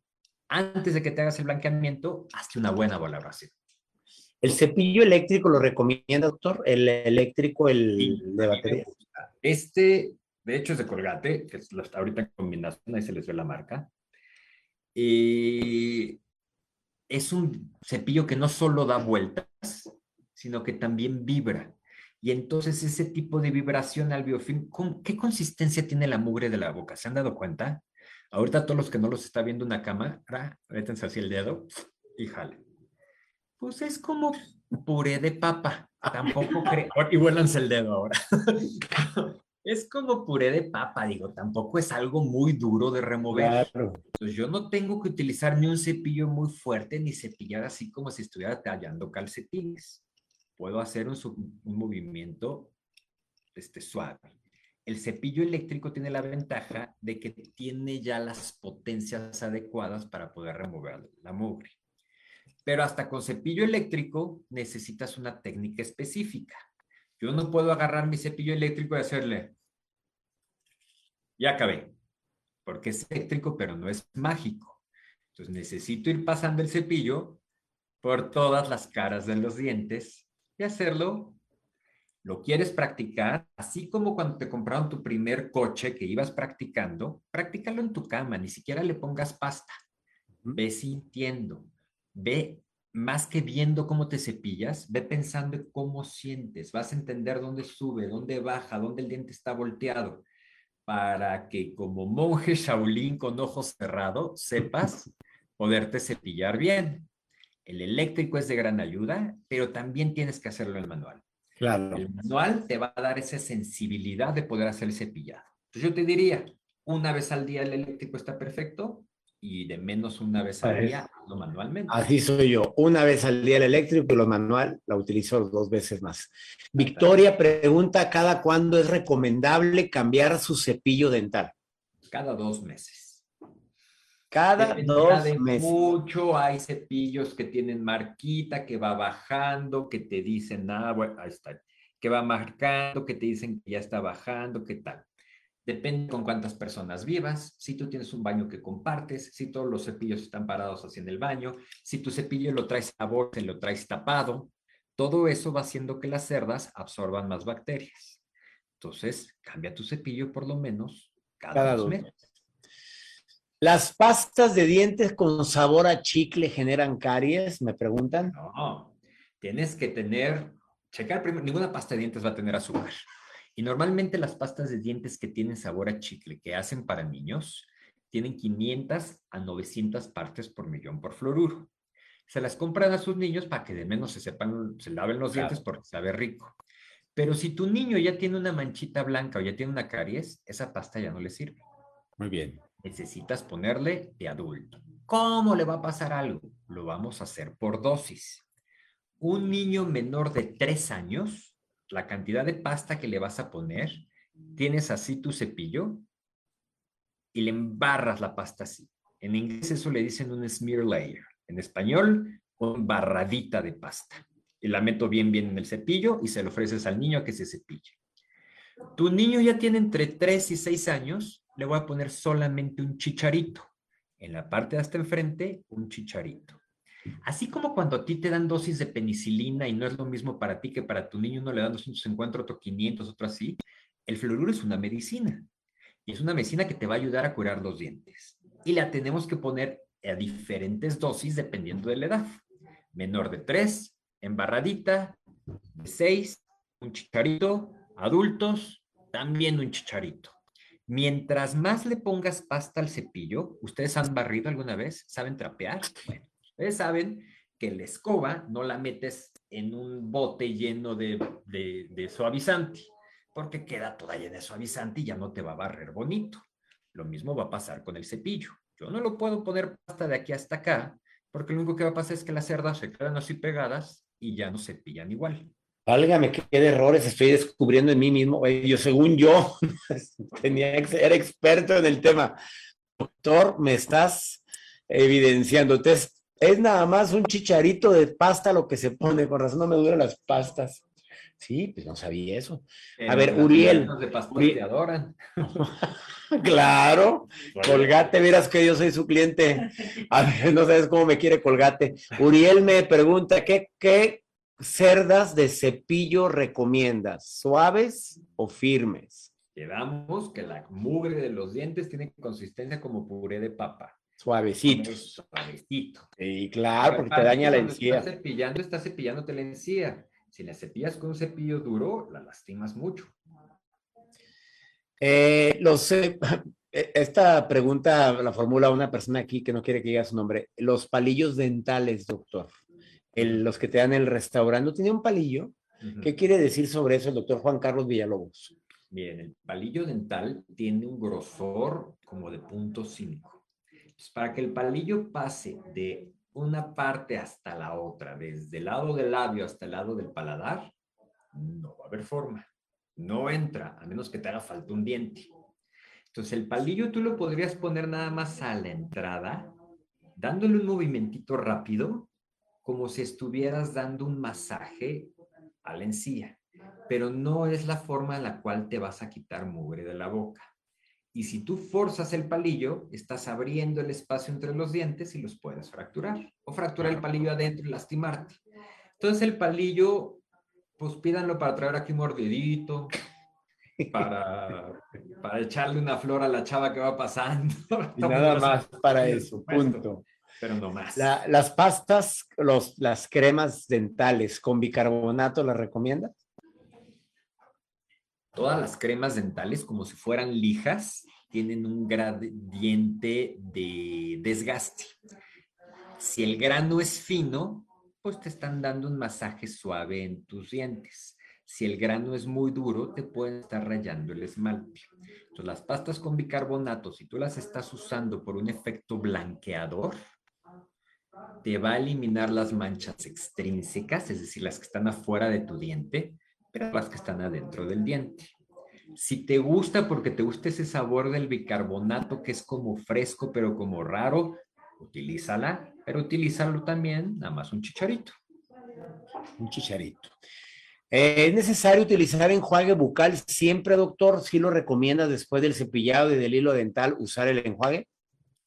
Antes de que te hagas el blanqueamiento, hazte una buena valoración. ¿El cepillo eléctrico lo recomienda, doctor? ¿El eléctrico, el de batería? Este, de hecho, es de Colgate, que es ahorita en combinación, ahí se les ve la marca. Y es un cepillo que no solo da vueltas, sino que también vibra. Y entonces ese tipo de vibración al biofilm, ¿qué consistencia tiene la mugre de la boca? ¿Se han dado cuenta? Ahorita todos los que no los está viendo una cámara, métanse así el dedo y jale. Pues es como puré de papa. Tampoco creo. Y vuélanse el dedo ahora. es como puré de papa, digo, tampoco es algo muy duro de remover. Entonces yo no tengo que utilizar ni un cepillo muy fuerte ni cepillar así como si estuviera tallando calcetines. Puedo hacer un, movimiento este, suave. El cepillo eléctrico tiene la ventaja de que tiene ya las potencias adecuadas para poder remover la mugre. Pero hasta con cepillo eléctrico necesitas una técnica específica. Yo no puedo agarrar mi cepillo eléctrico y hacerle, ya acabé, porque es eléctrico, pero no es mágico. Entonces necesito ir pasando el cepillo por todas las caras de los dientes hacerlo. Lo quieres practicar, así como cuando te compraron tu primer coche que ibas practicando, practícalo en tu cama, ni siquiera le pongas pasta. Ve sintiendo, ve más que viendo cómo te cepillas, ve pensando en cómo sientes, vas a entender dónde sube, dónde baja, dónde el diente está volteado, para que como monje Shaolin con ojos cerrados sepas poderte cepillar bien. El eléctrico es de gran ayuda, pero también tienes que hacerlo en el manual. Claro. El manual te va a dar esa sensibilidad de poder hacer el cepillado. Entonces yo te diría, una vez al día el eléctrico está perfecto, y de menos una vez al día lo manualmente. Así soy yo. Una vez al día el eléctrico y lo manual la utilizo dos veces más. Victoria pregunta, ¿cada cuándo es recomendable cambiar su cepillo dental? Cada dos meses. Cada dos meses. Mucho hay cepillos que tienen marquita, que va bajando, que te dicen, ah, bueno, ahí está, que va marcando, que te dicen que ya está bajando, qué tal. Depende con cuántas personas vivas, si tú tienes un baño que compartes, si todos los cepillos están parados así en el baño, si tu cepillo lo traes a bolsa y lo traes tapado, todo eso va haciendo que las cerdas absorban más bacterias. Entonces, cambia tu cepillo por lo menos cada, dos meses. ¿Las pastas de dientes con sabor a chicle generan caries? Me preguntan. No, tienes que tener, checar primero, ninguna pasta de dientes va a tener azúcar. Y normalmente las pastas de dientes que tienen sabor a chicle, que hacen para niños, tienen 500 a 900 partes por millón por fluoruro. Se las compran a sus niños para que de menos se sepan, se laven los dientes porque sabe rico. Pero si tu niño ya tiene una manchita blanca o ya tiene una caries, esa pasta ya no le sirve. Muy bien. Necesitas ponerle de adulto. ¿Cómo le va a pasar algo? Lo vamos a hacer por dosis. Un niño menor de 3 años, la cantidad de pasta que le vas a poner, tienes así tu cepillo y le embarras la pasta así. En inglés eso le dicen un smear layer. En español, una barradita de pasta. Y la meto bien, bien en el cepillo y se lo ofreces al niño que se cepille. Tu niño ya tiene entre 3 y 6 años, le voy a poner solamente un chicharito. En la parte de hasta enfrente, un chicharito. Así como cuando a ti te dan dosis de penicilina y no es lo mismo para ti que para tu niño, uno le dan 250, otro 500, otro así, el fluoruro es una medicina. Y es una medicina que te va a ayudar a curar los dientes. Y la tenemos que poner a diferentes dosis dependiendo de la edad. Menor de 3, embarradita, de 6, un chicharito, adultos, también un chicharito. Mientras más le pongas pasta al cepillo, ¿ustedes han barrido alguna vez? ¿Saben trapear? Bueno, ustedes saben que la escoba no la metes en un bote lleno de, de suavizante, porque queda toda llena de suavizante y ya no te va a barrer bonito. Lo mismo va a pasar con el cepillo. Yo no lo puedo poner pasta de aquí hasta acá, porque lo único que va a pasar es que las cerdas se quedan así pegadas y ya no se pillan igual. Válgame, qué errores estoy descubriendo en mí mismo. Yo, según yo, tenía, era experto en el tema. Doctor, me estás evidenciando. Entonces, es nada más un chicharito de pasta lo que se pone. Con razón no me duran las pastas. Sí, pues no sabía eso. A ver, Uriel. De adoran. claro, Colgate, verás que yo soy su cliente. A ver, no sabes cómo me quiere Colgate. Uriel me pregunta, ¿qué, qué cerdas de cepillo recomiendas? ¿Suaves o firmes? Quedamos que la mugre de los dientes tiene consistencia como puré de papa. Suavecito. Suavecito. Y claro, porque te daña la encía. Estás cepillando, estás cepillándote la encía. Si la cepillas con un cepillo duro, la lastimas mucho. Eh, los, eh, esta pregunta la formula una persona aquí que no quiere que diga su nombre. Los palillos dentales, doctor. Los que te dan el restaurante. ¿No tiene un palillo? ¿Qué quiere decir sobre eso el doctor Juan Carlos Villalobos? Bien, el palillo dental tiene un grosor como de punto 5. Para que el palillo pase de una parte hasta la otra, desde el lado del labio hasta el lado del paladar, no va a haber forma. No entra, a menos que te haga falta un diente. Entonces, el palillo tú lo podrías poner nada más a la entrada, dándole un movimentito rápido, como si estuvieras dando un masaje a la encía. Pero no es la forma en la cual te vas a quitar mugre de la boca. Y si tú forzas el palillo, estás abriendo el espacio entre los dientes y los puedes fracturar. O fracturar el palillo adentro y lastimarte. Entonces el palillo, pues pídanlo para traer aquí un mordidito, para, para echarle una flor a la chava que va pasando. Y nada más para eso, punto. Pero no más. las pastas, los, las cremas dentales con bicarbonato, ¿las recomiendas? Todas las cremas dentales, como si fueran lijas, tienen un gradiente de desgaste. Si el grano es fino, pues te están dando un masaje suave en tus dientes. Si el grano es muy duro, te pueden estar rayando el esmalte. Entonces, las pastas con bicarbonato, si tú las estás usando por un efecto blanqueador, te va a eliminar las manchas extrínsecas, es decir, las que están afuera de tu diente, pero las que están adentro del diente. Si te gusta porque te gusta ese sabor del bicarbonato que es como fresco pero como raro, utilízala, pero utilízalo también nada más un chicharito. Un chicharito. Eh, ¿Es necesario utilizar enjuague bucal siempre, doctor? ¿Sí lo recomienda después del cepillado y del hilo dental usar el enjuague?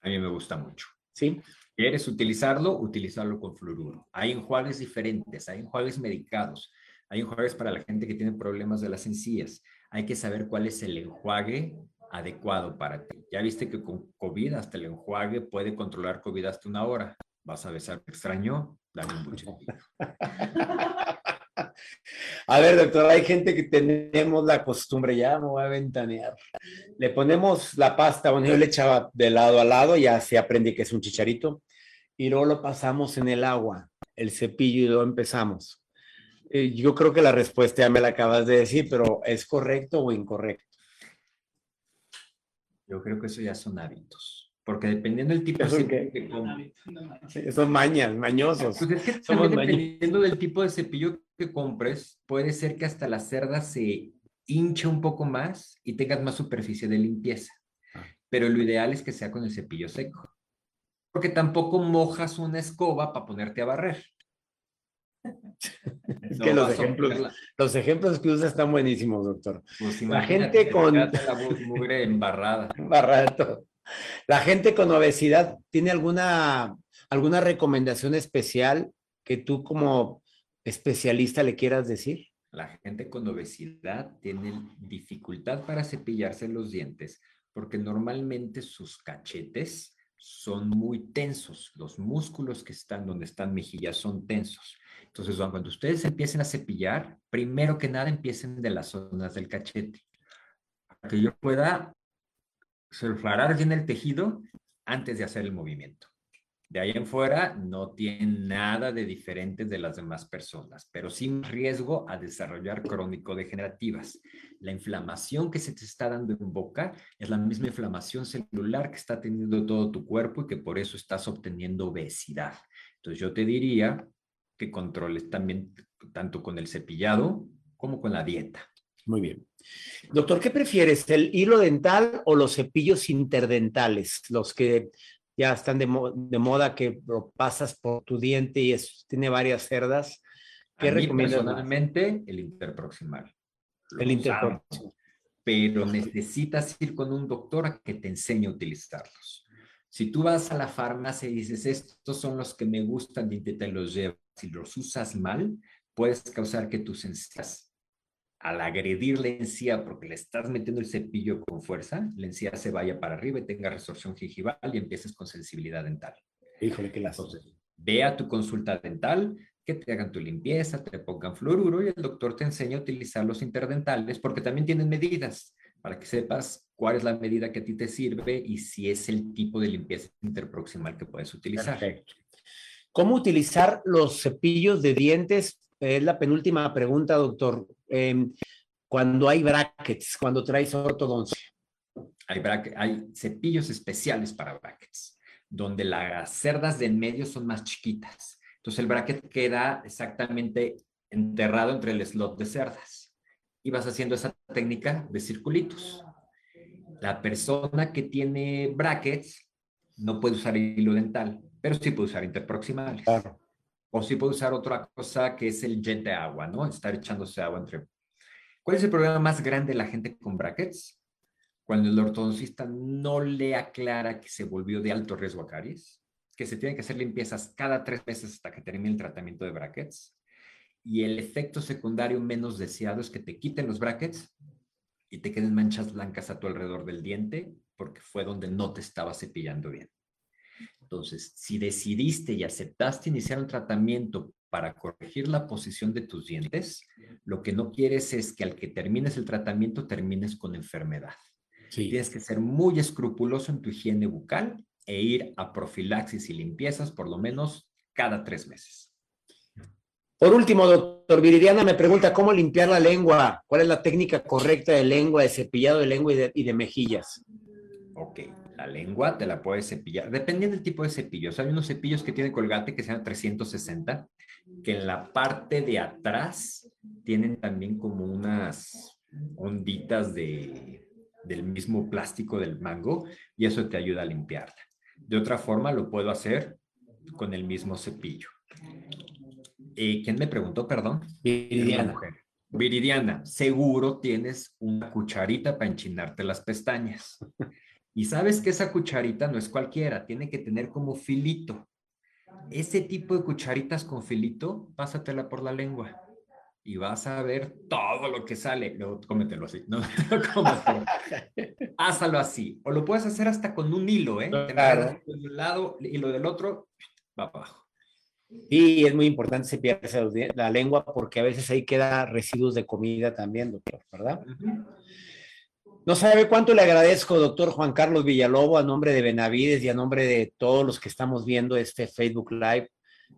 A mí me gusta mucho. ¿Sí? ¿Quieres utilizarlo? Utilizarlo con fluoruro. Hay enjuagues diferentes, hay enjuagues medicados, hay enjuagues para la gente que tiene problemas de las encías. Hay que saber cuál es el enjuague adecuado para ti. Ya viste que con COVID hasta el enjuague puede controlar COVID hasta una hora. Vas a besar extraño, dale un buchecito. A ver, doctor, hay gente que tenemos la costumbre, ya me voy a ventanear. Le ponemos la pasta, bueno, yo le echaba de lado a lado, ya se aprende que es un chicharito, y luego lo pasamos en el agua, el cepillo, y luego empezamos. Eh, yo creo que la respuesta ya me la acabas de decir, pero ¿es correcto o incorrecto? Yo creo que eso ya son hábitos. Porque dependiendo del tipo de cepillo que compres. son mañas, mañosos. Pues es que también dependiendo del tipo de cepillo que compres, puede ser que hasta la cerda se hinche un poco más y tengas más superficie de limpieza. Ah. Pero lo ideal es que sea con el cepillo seco. Porque tampoco mojas una escoba para ponerte a barrer. Es que los ejemplos, los ejemplos que usa están buenísimos, doctor. Pues la gente con... La mugre embarrada. Embarrada todo. La gente con obesidad, ¿tiene alguna, alguna recomendación especial que tú como especialista le quieras decir? La gente con obesidad tiene dificultad para cepillarse los dientes porque normalmente sus cachetes son muy tensos. Los músculos que están donde están mejillas son tensos. Entonces, cuando ustedes empiecen a cepillar, primero que nada empiecen de las zonas del cachete. Para que yo pueda sulfarar bien el tejido antes de hacer el movimiento. De ahí en fuera no tiene nada de diferente de las demás personas, pero sin riesgo a desarrollar crónico-degenerativas. La inflamación que se te está dando en boca es la misma inflamación celular que está teniendo todo tu cuerpo y que por eso estás obteniendo obesidad. Entonces yo te diría que controles también tanto con el cepillado como con la dieta. Muy bien. Doctor, ¿qué prefieres, el hilo dental o los cepillos interdentales? Los que ya están de, moda, que lo pasas por tu diente y tiene varias cerdas. ¿Qué recomiendas? Personalmente, el interproximal. el interproximal. Pero necesitas ir con un doctor a que te enseñe a utilizarlos. Si tú vas a la farmacia y dices, estos son los que me gustan y te los llevas, si los usas mal, puedes causar que tus encías al agredir la encía porque le estás metiendo el cepillo con fuerza, la encía se vaya para arriba y tenga resorción gingival y empieces con sensibilidad dental. Híjole, qué lazo. ve a tu consulta dental, que te hagan tu limpieza, te pongan fluoruro y el doctor te enseña a utilizar los interdentales porque también tienen medidas para que sepas cuál es la medida que a ti te sirve y si es el tipo de limpieza interproximal que puedes utilizar. Perfecto. ¿Cómo utilizar los cepillos de dientes es la penúltima pregunta, doctor. Em, cuando hay brackets, cuando traes ortodoncia. Hay, hay cepillos especiales para brackets, donde las cerdas de en medio son más chiquitas. Entonces el bracket queda exactamente enterrado entre el slot de cerdas. Y vas haciendo esa técnica de circulitos. La persona que tiene brackets no puede usar hilo dental, pero sí puede usar interproximales. Claro. O si puede usar otra cosa que es el jet de agua, ¿no? Estar echándose agua entre... ¿Cuál es el problema más grande de la gente con brackets? Cuando el ortodoncista no le aclara que se volvió de alto riesgo a caries, que se tienen que hacer limpiezas cada tres meses hasta que termine el tratamiento de brackets. Y el efecto secundario menos deseado es que te quiten los brackets y te queden manchas blancas a tu alrededor del diente porque fue donde no te estaba cepillando bien. Entonces, si decidiste y aceptaste iniciar un tratamiento para corregir la posición de tus dientes, lo que no quieres es que al que termines el tratamiento termines con enfermedad. Tienes que ser muy escrupuloso en tu higiene bucal e ir a profilaxis y limpiezas por lo menos cada tres meses. Por último, doctor Viridiana me pregunta cómo limpiar la lengua. ¿Cuál es la técnica correcta de lengua, de cepillado de lengua y de, y de mejillas? Ok, la lengua te la puedes cepillar, dependiendo del tipo de cepillo. hay unos cepillos que tienen colgate que sean 360, que en la parte de atrás tienen también como unas onditas de, del mismo plástico del mango y eso te ayuda a limpiarla. De otra forma, lo puedo hacer con el mismo cepillo. Eh, ¿Quién me preguntó, perdón? Viridiana. Viridiana, seguro tienes una cucharita para enchinarte las pestañas. Y sabes que esa cucharita no es cualquiera, tiene que tener como filito. Ese tipo de cucharitas con filito, pásatela por la lengua y vas a ver todo lo que sale. Luego cómetelo así, no, Házalo así. O lo puedes hacer hasta con un hilo, ¿eh? Claro. De un lado, hilo del otro, va abajo. Y es muy importante cepillarse la lengua porque a veces ahí queda residuos de comida también, doctor, ¿verdad? No sabe cuánto le agradezco, doctor Juan Carlos Villalobo, a nombre de Benavides y a nombre de todos los que estamos viendo este Facebook Live,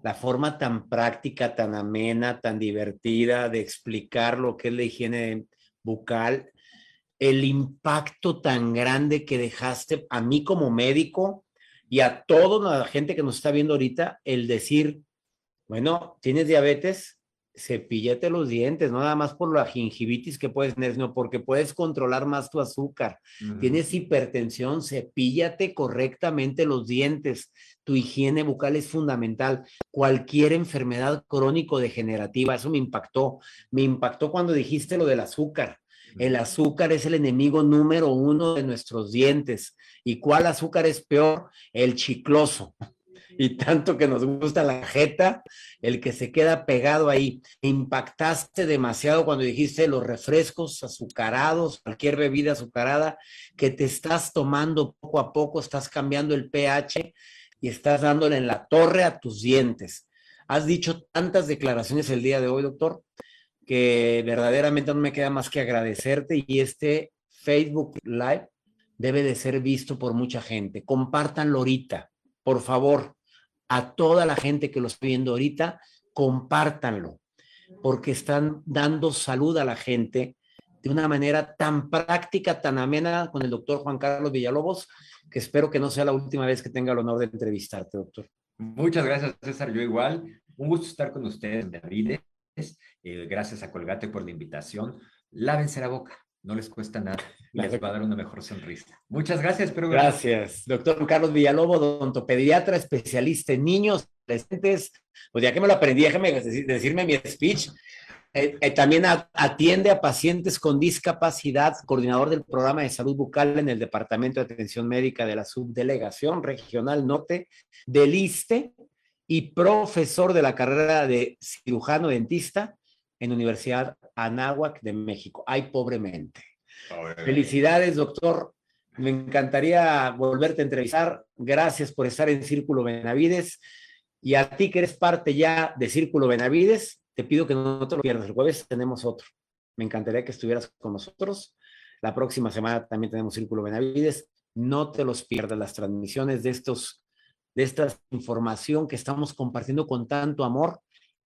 la forma tan práctica, tan amena, tan divertida de explicar lo que es la higiene bucal, el impacto tan grande que dejaste a mí como médico y a toda la gente que nos está viendo ahorita, el decir, bueno, tienes diabetes, cepíllate los dientes, no nada más por la gingivitis que puedes tener, sino porque puedes controlar más tu azúcar. Tienes hipertensión, cepíllate correctamente los dientes. Tu higiene bucal es fundamental. Cualquier enfermedad crónico-degenerativa, eso me impactó. Me impactó cuando dijiste lo del azúcar. El azúcar es el enemigo número uno de nuestros dientes. ¿Y cuál azúcar es peor? El chicloso y tanto que nos gusta la jeta, el que se queda pegado ahí. Impactaste demasiado cuando dijiste los refrescos azucarados, cualquier bebida azucarada, que te estás tomando poco a poco, estás cambiando el pH y estás dándole en la torre a tus dientes. Has dicho tantas declaraciones el día de hoy, doctor, que verdaderamente no me queda más que agradecerte y este Facebook Live debe de ser visto por mucha gente. Compártanlo ahorita, por favor a toda la gente que lo está viendo ahorita, compártanlo, porque están dando salud a la gente de una manera tan práctica, tan amena con el doctor Juan Carlos Villalobos, que espero que no sea la última vez que tenga el honor de entrevistarte, doctor. Muchas gracias, César. Yo igual. Un gusto estar con ustedes, David. Eh, gracias a Colgate por la invitación. Lávense la boca no les cuesta nada les va a dar una mejor sonrisa. Muchas gracias, pero gracias. Doctor Carlos Villalobos, odontopediatra, especialista en niños, adolescentes. Pues ya que me lo aprendí, déjame decirme mi speech. Eh, eh, también atiende a pacientes con discapacidad, coordinador del programa de salud bucal en el Departamento de Atención Médica de la Subdelegación Regional Norte del ISTE y profesor de la carrera de cirujano dentista en Universidad Anáhuac de México. Ay, pobremente. Felicidades, doctor. Me encantaría volverte a entrevistar. Gracias por estar en Círculo Benavides. Y a ti que eres parte ya de Círculo Benavides, te pido que no te lo pierdas. El jueves tenemos otro. Me encantaría que estuvieras con nosotros. La próxima semana también tenemos Círculo Benavides. No te los pierdas las transmisiones de estos de esta información que estamos compartiendo con tanto amor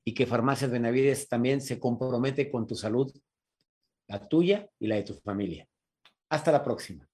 y que Farmacias Benavides también se compromete con tu salud, la tuya y la de tu familia. Hasta la próxima.